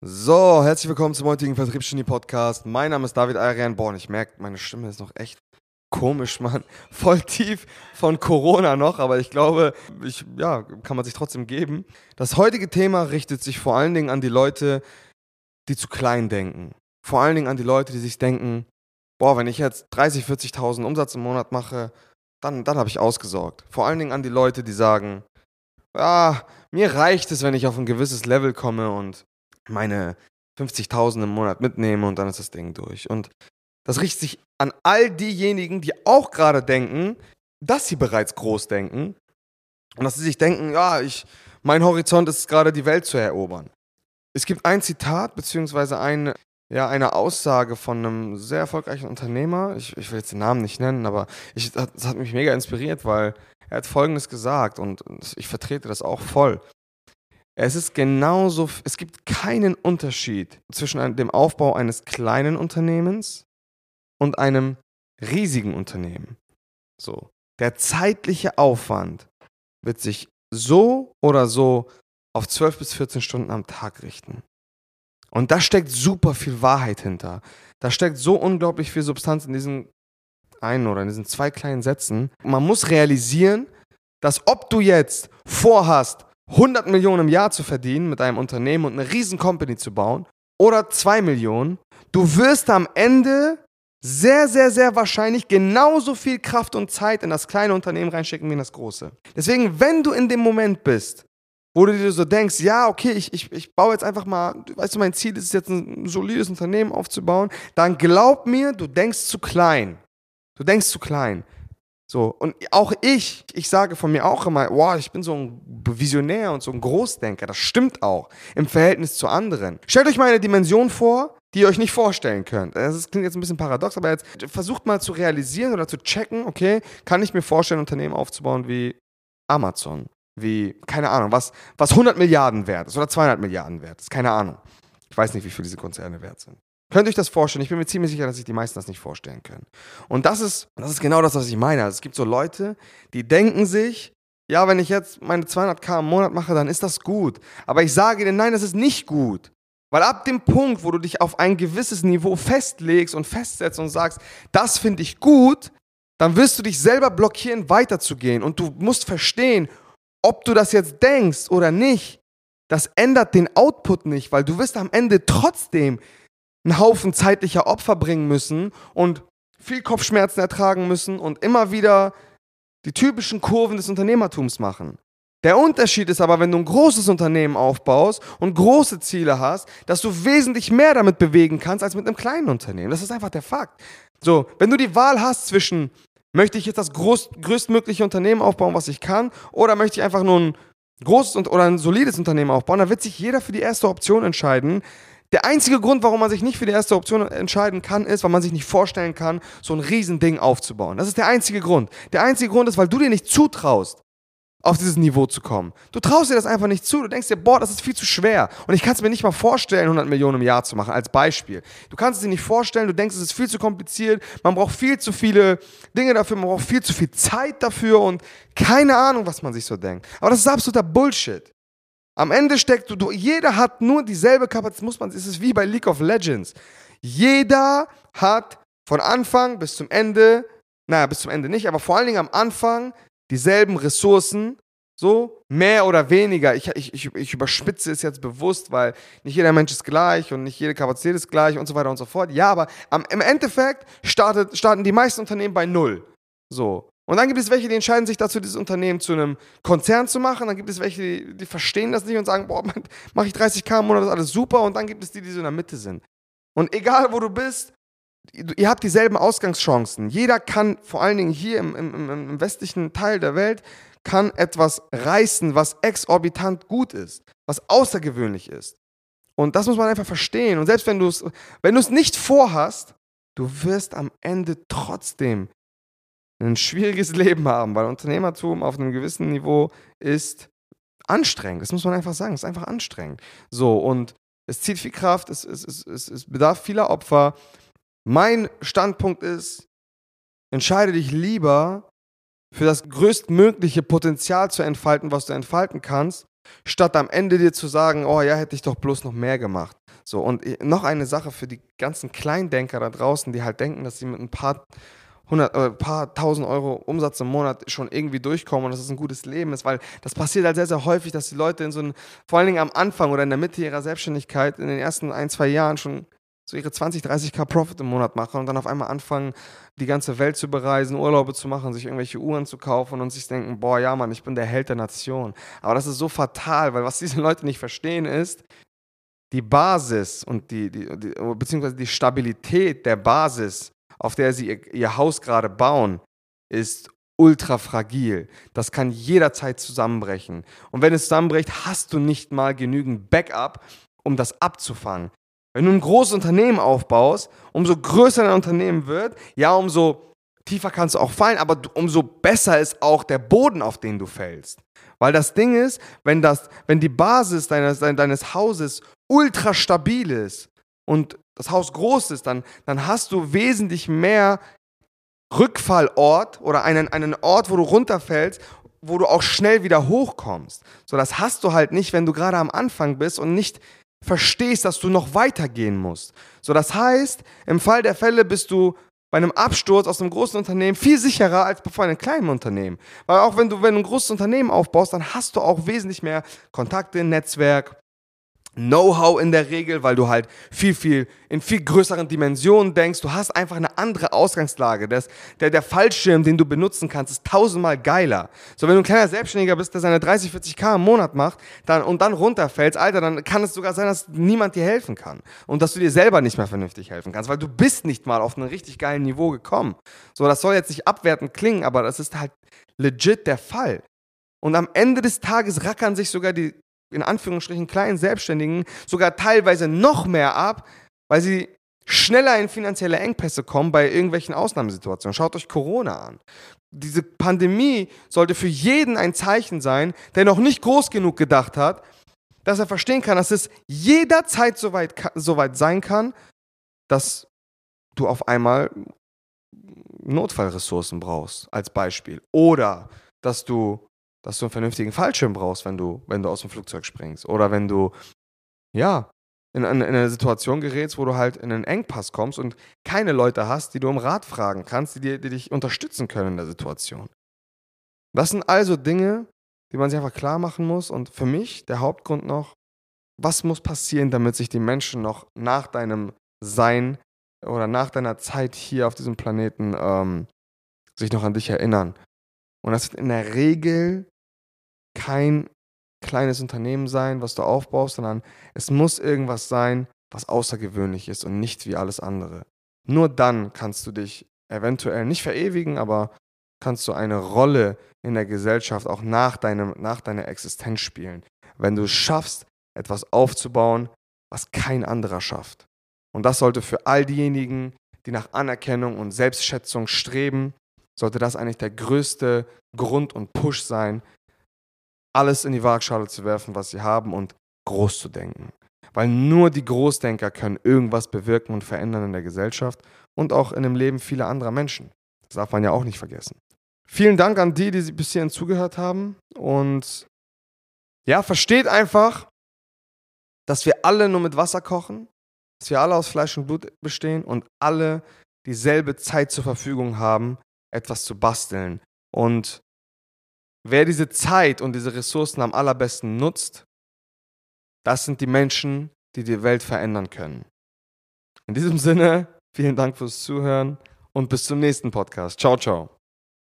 So, herzlich willkommen zum heutigen Vertriebsgenie Podcast. Mein Name ist David Arian. Boah, und ich merke, meine Stimme ist noch echt komisch, Mann. Voll tief von Corona noch, aber ich glaube, ich, ja, kann man sich trotzdem geben. Das heutige Thema richtet sich vor allen Dingen an die Leute, die zu klein denken. Vor allen Dingen an die Leute, die sich denken, boah, wenn ich jetzt 30, 40.000 Umsatz im Monat mache, dann, dann habe ich ausgesorgt. Vor allen Dingen an die Leute, die sagen, ja, mir reicht es, wenn ich auf ein gewisses Level komme und meine 50.000 im Monat mitnehme und dann ist das Ding durch. Und das richtet sich an all diejenigen, die auch gerade denken, dass sie bereits groß denken und dass sie sich denken, ja, ich, mein Horizont ist gerade die Welt zu erobern. Es gibt ein Zitat beziehungsweise ein, ja, eine Aussage von einem sehr erfolgreichen Unternehmer. Ich, ich will jetzt den Namen nicht nennen, aber ich, das hat mich mega inspiriert, weil er hat Folgendes gesagt und ich vertrete das auch voll. Es ist genauso, es gibt keinen Unterschied zwischen dem Aufbau eines kleinen Unternehmens und einem riesigen Unternehmen. So. Der zeitliche Aufwand wird sich so oder so auf 12 bis 14 Stunden am Tag richten. Und da steckt super viel Wahrheit hinter. Da steckt so unglaublich viel Substanz in diesen einen oder in diesen zwei kleinen Sätzen. Man muss realisieren, dass ob du jetzt vorhast, 100 Millionen im Jahr zu verdienen mit einem Unternehmen und eine riesen Company zu bauen oder 2 Millionen, du wirst am Ende sehr, sehr, sehr wahrscheinlich genauso viel Kraft und Zeit in das kleine Unternehmen reinschicken wie in das große. Deswegen, wenn du in dem Moment bist, wo du dir so denkst, ja, okay, ich, ich, ich baue jetzt einfach mal, weißt du, mein Ziel ist jetzt ein solides Unternehmen aufzubauen, dann glaub mir, du denkst zu klein. Du denkst zu klein. So, und auch ich, ich sage von mir auch immer, wow, ich bin so ein Visionär und so ein Großdenker. Das stimmt auch im Verhältnis zu anderen. Stellt euch mal eine Dimension vor, die ihr euch nicht vorstellen könnt. Das klingt jetzt ein bisschen paradox, aber jetzt versucht mal zu realisieren oder zu checken, okay, kann ich mir vorstellen, ein Unternehmen aufzubauen wie Amazon, wie, keine Ahnung, was, was 100 Milliarden wert ist oder 200 Milliarden wert ist, keine Ahnung. Ich weiß nicht, wie viel diese Konzerne wert sind. Könnt ihr euch das vorstellen? Ich bin mir ziemlich sicher, dass sich die meisten das nicht vorstellen können. Und das ist, das ist genau das, was ich meine. Also es gibt so Leute, die denken sich, ja, wenn ich jetzt meine 200k im Monat mache, dann ist das gut. Aber ich sage dir, nein, das ist nicht gut. Weil ab dem Punkt, wo du dich auf ein gewisses Niveau festlegst und festsetzt und sagst, das finde ich gut, dann wirst du dich selber blockieren, weiterzugehen. Und du musst verstehen, ob du das jetzt denkst oder nicht, das ändert den Output nicht, weil du wirst am Ende trotzdem einen Haufen zeitlicher Opfer bringen müssen und viel Kopfschmerzen ertragen müssen und immer wieder die typischen Kurven des Unternehmertums machen. Der Unterschied ist aber, wenn du ein großes Unternehmen aufbaust und große Ziele hast, dass du wesentlich mehr damit bewegen kannst als mit einem kleinen Unternehmen. Das ist einfach der Fakt. So, wenn du die Wahl hast zwischen, möchte ich jetzt das groß, größtmögliche Unternehmen aufbauen, was ich kann, oder möchte ich einfach nur ein großes oder ein solides Unternehmen aufbauen, dann wird sich jeder für die erste Option entscheiden, der einzige Grund, warum man sich nicht für die erste Option entscheiden kann, ist, weil man sich nicht vorstellen kann, so ein Riesending aufzubauen. Das ist der einzige Grund. Der einzige Grund ist, weil du dir nicht zutraust, auf dieses Niveau zu kommen. Du traust dir das einfach nicht zu. Du denkst dir, boah, das ist viel zu schwer. Und ich kann es mir nicht mal vorstellen, 100 Millionen im Jahr zu machen, als Beispiel. Du kannst es dir nicht vorstellen, du denkst, es ist viel zu kompliziert, man braucht viel zu viele Dinge dafür, man braucht viel zu viel Zeit dafür und keine Ahnung, was man sich so denkt. Aber das ist absoluter Bullshit. Am Ende steckt, du, jeder hat nur dieselbe Kapazität, muss man, es ist wie bei League of Legends. Jeder hat von Anfang bis zum Ende, naja, bis zum Ende nicht, aber vor allen Dingen am Anfang dieselben Ressourcen, so mehr oder weniger. Ich, ich, ich, ich überspitze es jetzt bewusst, weil nicht jeder Mensch ist gleich und nicht jede Kapazität ist gleich und so weiter und so fort. Ja, aber am, im Endeffekt startet, starten die meisten Unternehmen bei Null. So. Und dann gibt es welche, die entscheiden sich dazu, dieses Unternehmen zu einem Konzern zu machen. Dann gibt es welche, die, die verstehen das nicht und sagen, boah, mache ich 30k im Monat, das ist alles super. Und dann gibt es die, die so in der Mitte sind. Und egal, wo du bist, ihr habt dieselben Ausgangschancen. Jeder kann, vor allen Dingen hier im, im, im westlichen Teil der Welt, kann etwas reißen, was exorbitant gut ist, was außergewöhnlich ist. Und das muss man einfach verstehen. Und selbst wenn du es wenn nicht vorhast, du wirst am Ende trotzdem ein schwieriges Leben haben, weil Unternehmertum auf einem gewissen Niveau ist anstrengend. Das muss man einfach sagen. Es ist einfach anstrengend. So, und es zieht viel Kraft, es, es, es, es bedarf vieler Opfer. Mein Standpunkt ist, entscheide dich lieber für das größtmögliche Potenzial zu entfalten, was du entfalten kannst, statt am Ende dir zu sagen, oh ja, hätte ich doch bloß noch mehr gemacht. So, und noch eine Sache für die ganzen Kleindenker da draußen, die halt denken, dass sie mit ein paar hundert, äh, paar tausend Euro Umsatz im Monat schon irgendwie durchkommen und dass es ein gutes Leben ist, weil das passiert halt sehr, sehr häufig, dass die Leute in so einem, vor allen Dingen am Anfang oder in der Mitte ihrer Selbstständigkeit, in den ersten ein, zwei Jahren schon so ihre 20, 30k Profit im Monat machen und dann auf einmal anfangen, die ganze Welt zu bereisen, Urlaube zu machen, sich irgendwelche Uhren zu kaufen und sich denken, boah, ja, Mann, ich bin der Held der Nation. Aber das ist so fatal, weil was diese Leute nicht verstehen ist, die Basis und die, die, die beziehungsweise die Stabilität der Basis, auf der sie ihr, ihr Haus gerade bauen, ist ultra fragil. Das kann jederzeit zusammenbrechen. Und wenn es zusammenbricht, hast du nicht mal genügend Backup, um das abzufangen. Wenn du ein großes Unternehmen aufbaust, umso größer dein Unternehmen wird, ja, umso tiefer kannst du auch fallen, aber umso besser ist auch der Boden, auf den du fällst. Weil das Ding ist, wenn, das, wenn die Basis deines, deines Hauses ultra stabil ist und das Haus groß ist, dann, dann hast du wesentlich mehr Rückfallort oder einen, einen Ort, wo du runterfällst, wo du auch schnell wieder hochkommst. So, das hast du halt nicht, wenn du gerade am Anfang bist und nicht verstehst, dass du noch weitergehen musst. So, das heißt, im Fall der Fälle bist du bei einem Absturz aus einem großen Unternehmen viel sicherer als bei einem kleinen Unternehmen. Weil auch wenn du, wenn du ein großes Unternehmen aufbaust, dann hast du auch wesentlich mehr Kontakte, Netzwerk, Know-how in der Regel, weil du halt viel, viel in viel größeren Dimensionen denkst. Du hast einfach eine andere Ausgangslage. Das, der, der Fallschirm, den du benutzen kannst, ist tausendmal geiler. So, wenn du ein kleiner Selbstständiger bist, der seine 30, 40k im Monat macht dann, und dann runterfällst, Alter, dann kann es sogar sein, dass niemand dir helfen kann. Und dass du dir selber nicht mehr vernünftig helfen kannst, weil du bist nicht mal auf ein richtig geiles Niveau gekommen. So, das soll jetzt nicht abwertend klingen, aber das ist halt legit der Fall. Und am Ende des Tages rackern sich sogar die in Anführungsstrichen kleinen Selbstständigen sogar teilweise noch mehr ab, weil sie schneller in finanzielle Engpässe kommen bei irgendwelchen Ausnahmesituationen. Schaut euch Corona an. Diese Pandemie sollte für jeden ein Zeichen sein, der noch nicht groß genug gedacht hat, dass er verstehen kann, dass es jederzeit so weit, so weit sein kann, dass du auf einmal Notfallressourcen brauchst, als Beispiel. Oder dass du dass du einen vernünftigen Fallschirm brauchst, wenn du, wenn du aus dem Flugzeug springst. Oder wenn du, ja, in, in, in eine Situation gerätst, wo du halt in einen Engpass kommst und keine Leute hast, die du um Rat fragen kannst, die, dir, die dich unterstützen können in der Situation. Das sind also Dinge, die man sich einfach klar machen muss. Und für mich der Hauptgrund noch, was muss passieren, damit sich die Menschen noch nach deinem Sein oder nach deiner Zeit hier auf diesem Planeten ähm, sich noch an dich erinnern. Und das wird in der Regel kein kleines Unternehmen sein, was du aufbaust, sondern es muss irgendwas sein, was außergewöhnlich ist und nicht wie alles andere. Nur dann kannst du dich eventuell nicht verewigen, aber kannst du eine Rolle in der Gesellschaft auch nach, deinem, nach deiner Existenz spielen. Wenn du es schaffst, etwas aufzubauen, was kein anderer schafft. Und das sollte für all diejenigen, die nach Anerkennung und Selbstschätzung streben, sollte das eigentlich der größte Grund und Push sein, alles in die Waagschale zu werfen, was sie haben und groß zu denken. Weil nur die Großdenker können irgendwas bewirken und verändern in der Gesellschaft und auch in dem Leben vieler anderer Menschen. Das darf man ja auch nicht vergessen. Vielen Dank an die, die bis hierhin zugehört haben. Und ja, versteht einfach, dass wir alle nur mit Wasser kochen, dass wir alle aus Fleisch und Blut bestehen und alle dieselbe Zeit zur Verfügung haben, etwas zu basteln. Und wer diese Zeit und diese Ressourcen am allerbesten nutzt, das sind die Menschen, die die Welt verändern können. In diesem Sinne, vielen Dank fürs Zuhören und bis zum nächsten Podcast. Ciao, ciao.